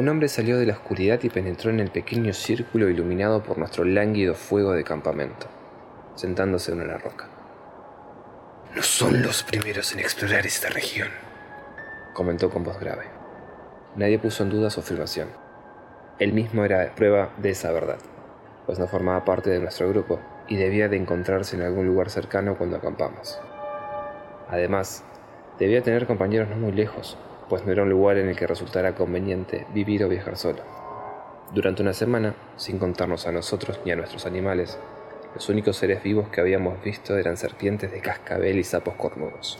Un hombre salió de la oscuridad y penetró en el pequeño círculo iluminado por nuestro lánguido fuego de campamento, sentándose en una roca. No son los primeros en explorar esta región. Comentó con voz grave. Nadie puso en duda su afirmación. Él mismo era prueba de esa verdad, pues no formaba parte de nuestro grupo y debía de encontrarse en algún lugar cercano cuando acampamos. Además, debía tener compañeros no muy lejos, pues no era un lugar en el que resultara conveniente vivir o viajar solo. Durante una semana, sin contarnos a nosotros ni a nuestros animales, los únicos seres vivos que habíamos visto eran serpientes de cascabel y sapos cornudos.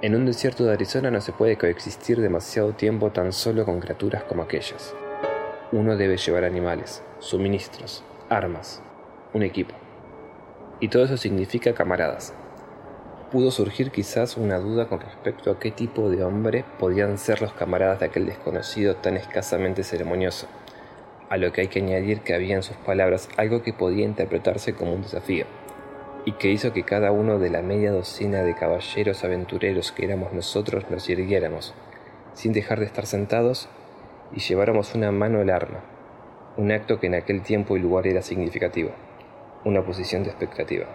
En un desierto de Arizona no se puede coexistir demasiado tiempo tan solo con criaturas como aquellas. Uno debe llevar animales, suministros, armas, un equipo. Y todo eso significa camaradas, pudo surgir quizás una duda con respecto a qué tipo de hombre podían ser los camaradas de aquel desconocido tan escasamente ceremonioso, a lo que hay que añadir que había en sus palabras algo que podía interpretarse como un desafío, y que hizo que cada uno de la media docena de caballeros aventureros que éramos nosotros nos irguiéramos, sin dejar de estar sentados, y lleváramos una mano al arma, un acto que en aquel tiempo y lugar era significativo, una posición de expectativa.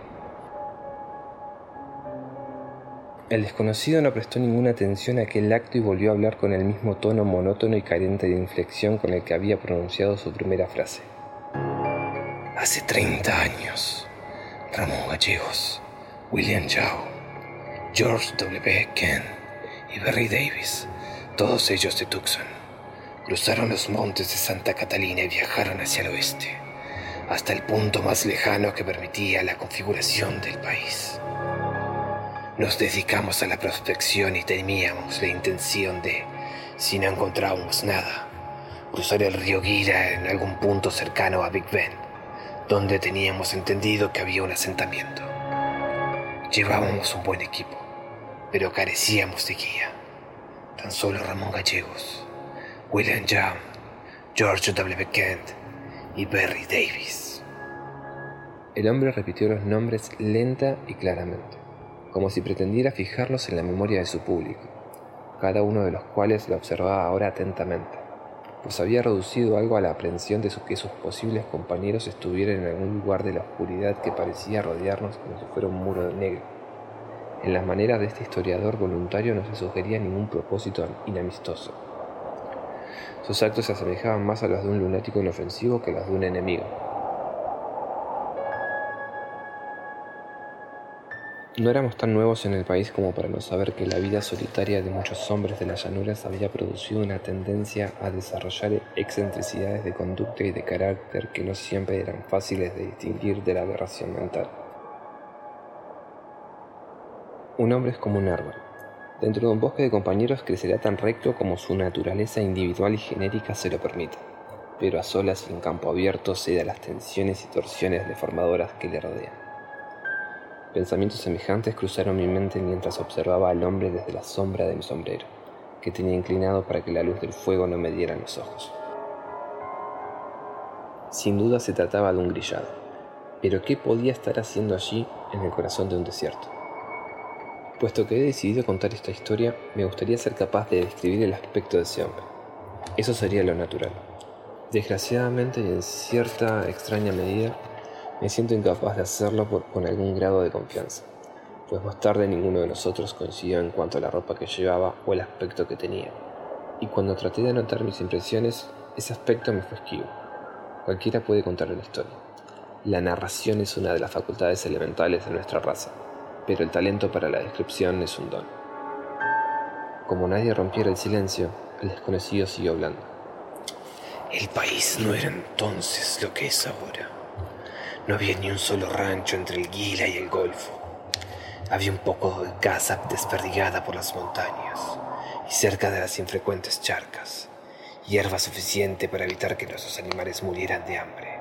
El desconocido no prestó ninguna atención a aquel acto y volvió a hablar con el mismo tono monótono y carente de inflexión con el que había pronunciado su primera frase. Hace 30 años, Ramón Gallegos, William Yao, George W. Kent y Barry Davis, todos ellos de Tucson, cruzaron los montes de Santa Catalina y viajaron hacia el oeste, hasta el punto más lejano que permitía la configuración del país. Nos dedicamos a la prospección y teníamos la intención de, si no encontrábamos nada, cruzar el río Guira en algún punto cercano a Big Bend, donde teníamos entendido que había un asentamiento. Llevábamos un buen equipo, pero carecíamos de guía. Tan solo Ramón Gallegos, William Young, George W. Kent y Barry Davis. El hombre repitió los nombres lenta y claramente como si pretendiera fijarlos en la memoria de su público, cada uno de los cuales lo observaba ahora atentamente, pues había reducido algo a la aprensión de que sus posibles compañeros estuvieran en algún lugar de la oscuridad que parecía rodearnos como si fuera un muro negro. En las maneras de este historiador voluntario no se sugería ningún propósito inamistoso. Sus actos se asemejaban más a los de un lunático inofensivo que a los de un enemigo, No éramos tan nuevos en el país como para no saber que la vida solitaria de muchos hombres de las llanuras había producido una tendencia a desarrollar excentricidades de conducta y de carácter que no siempre eran fáciles de distinguir de la aberración mental. Un hombre es como un árbol. Dentro de un bosque de compañeros crecerá tan recto como su naturaleza individual y genérica se lo permita, pero a solas y en campo abierto cede a las tensiones y torsiones deformadoras que le rodean. Pensamientos semejantes cruzaron mi mente mientras observaba al hombre desde la sombra de mi sombrero, que tenía inclinado para que la luz del fuego no me diera en los ojos. Sin duda se trataba de un grillado, pero ¿qué podía estar haciendo allí en el corazón de un desierto? Puesto que he decidido contar esta historia, me gustaría ser capaz de describir el aspecto de ese hombre. Eso sería lo natural. Desgraciadamente y en cierta extraña medida, me siento incapaz de hacerlo con algún grado de confianza, pues más tarde ninguno de nosotros coincidió en cuanto a la ropa que llevaba o el aspecto que tenía. Y cuando traté de anotar mis impresiones, ese aspecto me fue esquivo. Cualquiera puede contar una historia. La narración es una de las facultades elementales de nuestra raza, pero el talento para la descripción es un don. Como nadie rompiera el silencio, el desconocido siguió hablando. El país no era entonces lo que es ahora. No había ni un solo rancho entre el Gila y el Golfo. Había un poco de casa desperdigada por las montañas y cerca de las infrecuentes charcas hierba suficiente para evitar que nuestros animales murieran de hambre.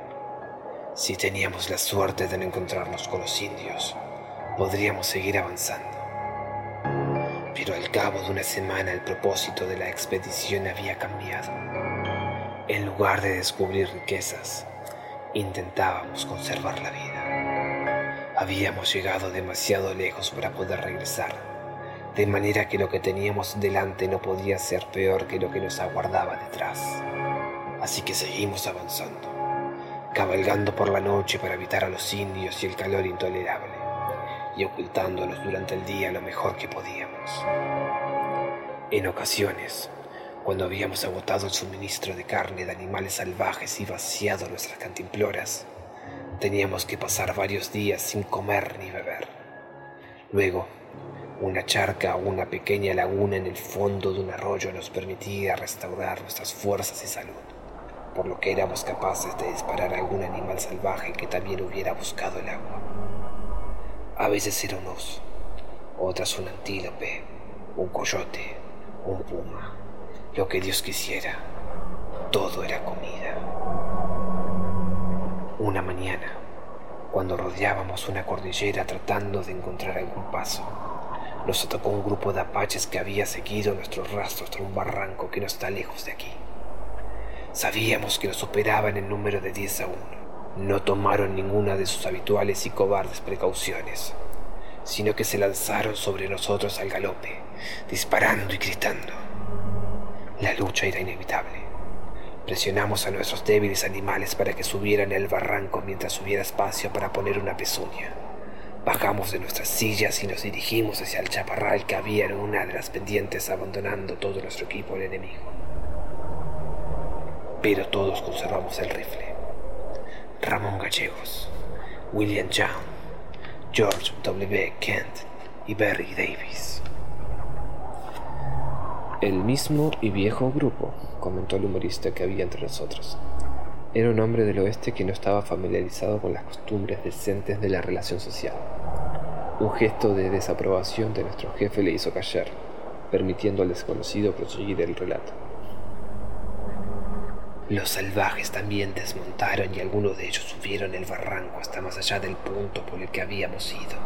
Si teníamos la suerte de no encontrarnos con los indios, podríamos seguir avanzando. Pero al cabo de una semana el propósito de la expedición había cambiado. En lugar de descubrir riquezas, intentábamos conservar la vida. Habíamos llegado demasiado lejos para poder regresar de manera que lo que teníamos delante no podía ser peor que lo que nos aguardaba detrás. Así que seguimos avanzando, cabalgando por la noche para evitar a los indios y el calor intolerable, y ocultándonos durante el día lo mejor que podíamos. En ocasiones, cuando habíamos agotado el suministro de carne de animales salvajes y vaciado nuestras cantimploras, teníamos que pasar varios días sin comer ni beber. Luego, una charca o una pequeña laguna en el fondo de un arroyo nos permitía restaurar nuestras fuerzas y salud, por lo que éramos capaces de disparar a algún animal salvaje que también hubiera buscado el agua. A veces era un oso, otras un antílope, un coyote, un puma, lo que Dios quisiera. Todo era comida. Una mañana, cuando rodeábamos una cordillera tratando de encontrar algún paso, nos atacó un grupo de apaches que había seguido nuestros rastros tras un barranco que no está lejos de aquí. Sabíamos que nos superaban en número de 10 a 1. No tomaron ninguna de sus habituales y cobardes precauciones, sino que se lanzaron sobre nosotros al galope, disparando y gritando. La lucha era inevitable. Presionamos a nuestros débiles animales para que subieran el barranco mientras hubiera espacio para poner una pezuña. Bajamos de nuestras sillas y nos dirigimos hacia el chaparral que había en una de las pendientes, abandonando todo nuestro equipo al enemigo. Pero todos conservamos el rifle. Ramón Gallegos, William Young, George W. Kent y Barry Davis. El mismo y viejo grupo, comentó el humorista que había entre nosotros. Era un hombre del oeste que no estaba familiarizado con las costumbres decentes de la relación social. Un gesto de desaprobación de nuestro jefe le hizo callar, permitiendo al desconocido proseguir el relato. Los salvajes también desmontaron y algunos de ellos subieron el barranco hasta más allá del punto por el que habíamos ido,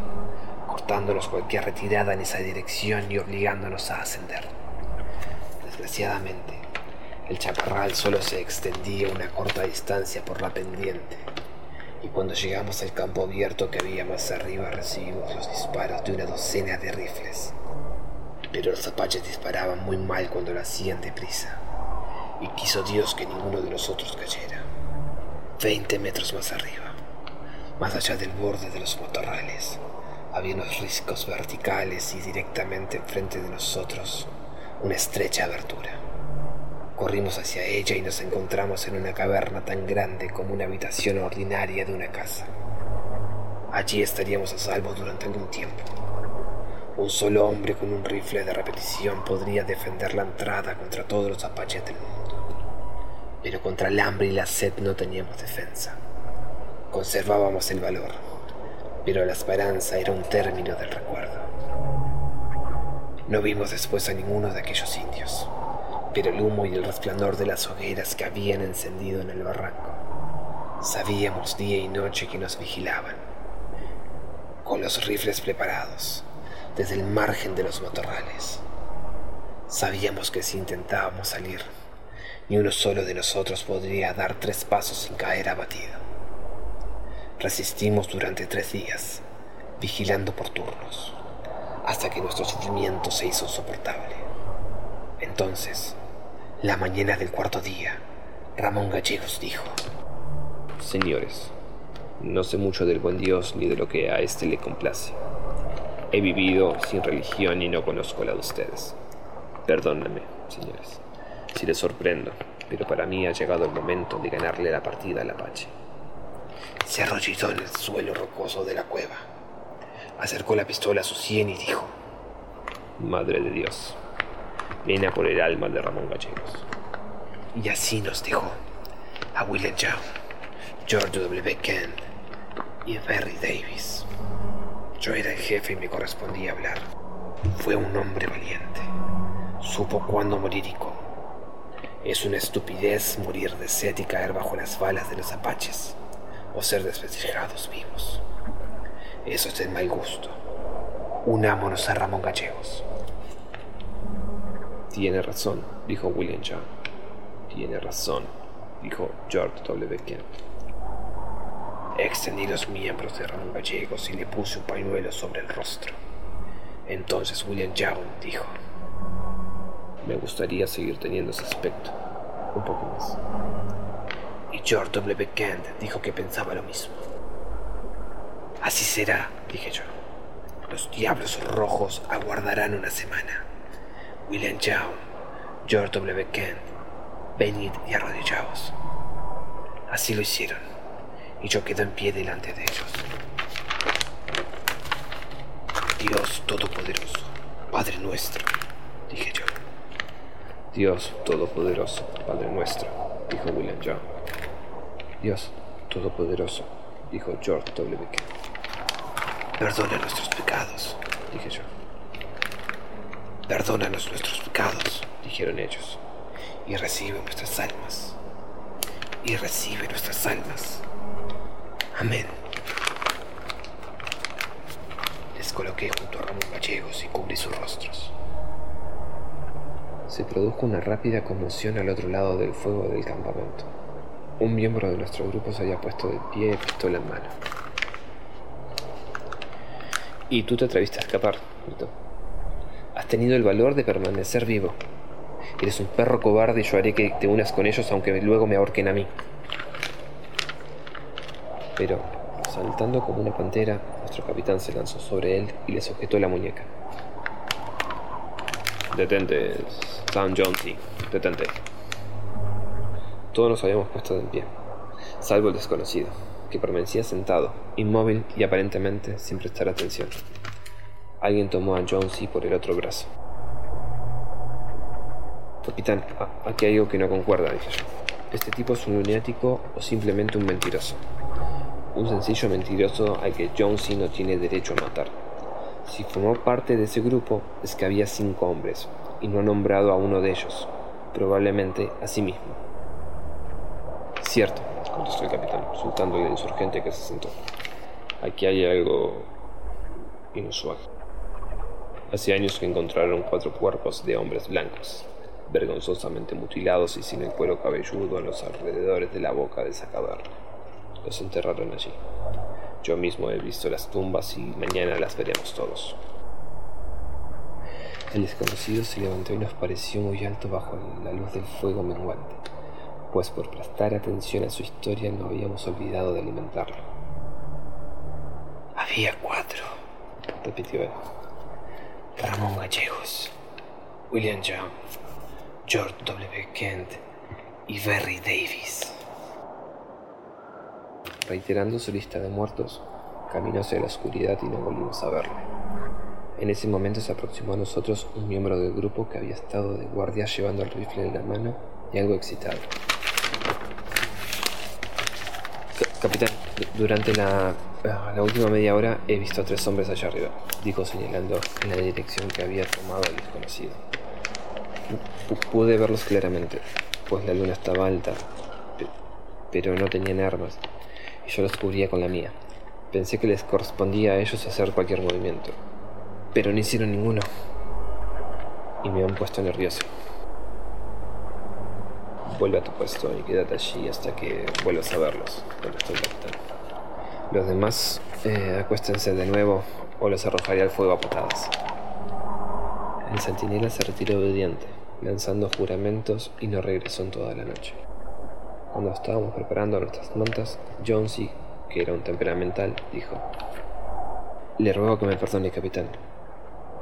cortándonos cualquier retirada en esa dirección y obligándonos a ascender. Desgraciadamente, el chaparral solo se extendía una corta distancia por la pendiente, y cuando llegamos al campo abierto que había más arriba recibimos los disparos de una docena de rifles. Pero los apaches disparaban muy mal cuando lo hacían deprisa, y quiso Dios que ninguno de nosotros cayera. Veinte metros más arriba, más allá del borde de los matorrales, había unos riscos verticales y directamente enfrente de nosotros una estrecha abertura. Corrimos hacia ella y nos encontramos en una caverna tan grande como una habitación ordinaria de una casa. Allí estaríamos a salvo durante algún tiempo. Un solo hombre con un rifle de repetición podría defender la entrada contra todos los apaches del mundo. Pero contra el hambre y la sed no teníamos defensa. Conservábamos el valor, pero la esperanza era un término del recuerdo. No vimos después a ninguno de aquellos indios pero el humo y el resplandor de las hogueras que habían encendido en el barranco. Sabíamos día y noche que nos vigilaban, con los rifles preparados, desde el margen de los matorrales. Sabíamos que si intentábamos salir, ni uno solo de nosotros podría dar tres pasos sin caer abatido. Resistimos durante tres días, vigilando por turnos, hasta que nuestro sufrimiento se hizo insoportable. Entonces, la mañana del cuarto día, Ramón Gallegos dijo, Señores, no sé mucho del buen Dios ni de lo que a éste le complace. He vivido sin religión y no conozco la de ustedes. Perdónenme, señores, si les sorprendo, pero para mí ha llegado el momento de ganarle la partida al Apache. Se arrolló en el suelo rocoso de la cueva. Acercó la pistola a su sien y dijo, Madre de Dios, viene a por el alma de Ramón Gallegos. Y así nos dejó a William Young, George W. Kent y Barry Davis. Yo era el jefe y me correspondía hablar. Fue un hombre valiente. Supo cuándo morir y cómo. Es una estupidez morir de sed y caer bajo las balas de los apaches, o ser despetrijados vivos. Eso es de mal gusto. Unámonos a Ramón Gallegos. Tiene razón, dijo William Young. Tiene razón, dijo George W. Kent. Extendí los miembros de Ramón Gallegos y le puse un pañuelo sobre el rostro. Entonces William Young dijo, me gustaría seguir teniendo ese aspecto. Un poco más. Y George W. Kent dijo que pensaba lo mismo. Así será, dije yo. Los diablos rojos aguardarán una semana. William Young, George W. Kent, venid y arrodillaos. Así lo hicieron, y yo quedé en pie delante de ellos. Dios Todopoderoso, Padre nuestro, dije yo. Dios Todopoderoso, Padre nuestro, dijo William Young. Dios Todopoderoso, dijo George W. Kent. Perdona nuestros pecados, dije yo. Perdónanos nuestros pecados, dijeron ellos, y recibe nuestras almas. Y recibe nuestras almas. Amén. Les coloqué junto a Ramón Gallegos y cubrí sus rostros. Se produjo una rápida conmoción al otro lado del fuego del campamento. Un miembro de nuestro grupo se había puesto de pie, pistola en mano. Y tú te atreviste a escapar, gritó. Has tenido el valor de permanecer vivo. Eres un perro cobarde y yo haré que te unas con ellos aunque luego me ahorquen a mí. Pero, saltando como una pantera, nuestro capitán se lanzó sobre él y le sujetó la muñeca. Detente, Sam Jonesy, detente. Todos nos habíamos puesto en pie, salvo el desconocido, que permanecía sentado, inmóvil y aparentemente sin prestar atención. Alguien tomó a Jonesy por el otro brazo. Capitán, aquí hay algo que no concuerda, dije yo. Este tipo es un lunático o simplemente un mentiroso. Un sencillo mentiroso al que Jonesy no tiene derecho a matar. Si formó parte de ese grupo es que había cinco hombres y no ha nombrado a uno de ellos, probablemente a sí mismo. Cierto, contestó el capitán, soltando al insurgente que se sentó. Aquí hay algo inusual. Hace años que encontraron cuatro cuerpos de hombres blancos, vergonzosamente mutilados y sin el cuero cabelludo en los alrededores de la boca de esa caverna. Los enterraron allí. Yo mismo he visto las tumbas y mañana las veremos todos. El desconocido se levantó y nos pareció muy alto bajo la luz del fuego menguante, pues por prestar atención a su historia no habíamos olvidado de alimentarlo. Había cuatro, repitió él. Ramón Gallegos, William Young, George W. Kent y Barry Davis. Reiterando su lista de muertos, caminó hacia la oscuridad y no volvimos a verlo. En ese momento se aproximó a nosotros un miembro del grupo que había estado de guardia llevando el rifle en la mano y algo excitado. Capitán, durante la, la última media hora he visto a tres hombres allá arriba, dijo señalando en la dirección que había tomado el desconocido. pude verlos claramente, pues la luna estaba alta, pero no tenían armas, y yo los cubría con la mía. Pensé que les correspondía a ellos hacer cualquier movimiento, pero no hicieron ninguno. y me han puesto nervioso. Vuelve a tu puesto y quédate allí hasta que vuelvas a verlos. Los demás, eh, acuéstense de nuevo o los arrojaré al fuego a patadas. El centinela se retiró obediente, lanzando juramentos y no regresó en toda la noche. Cuando estábamos preparando nuestras mantas, Jonesy, que era un temperamental, dijo: Le ruego que me perdone, capitán.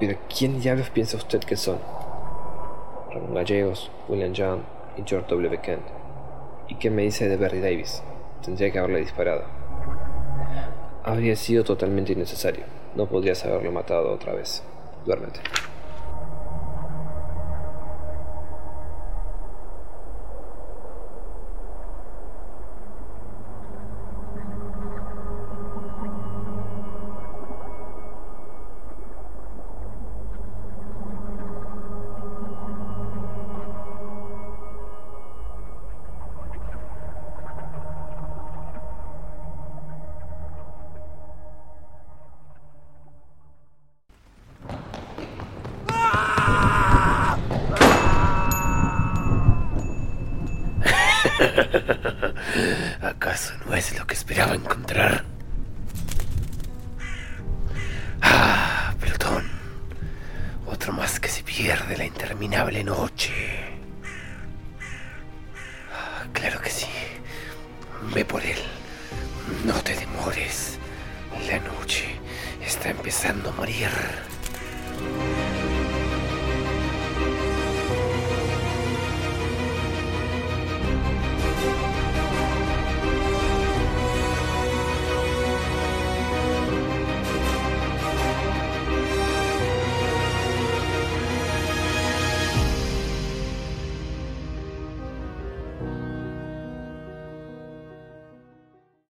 Pero ¿quién diablos piensa usted que son? Ramón Gallegos, William Young y George W. Kent. ¿Y qué me dice de Berry Davis? Tendría que haberle disparado. Habría sido totalmente innecesario. No podrías haberlo matado otra vez. Duérmete. Ve por él. No te demores. La noche está empezando a morir.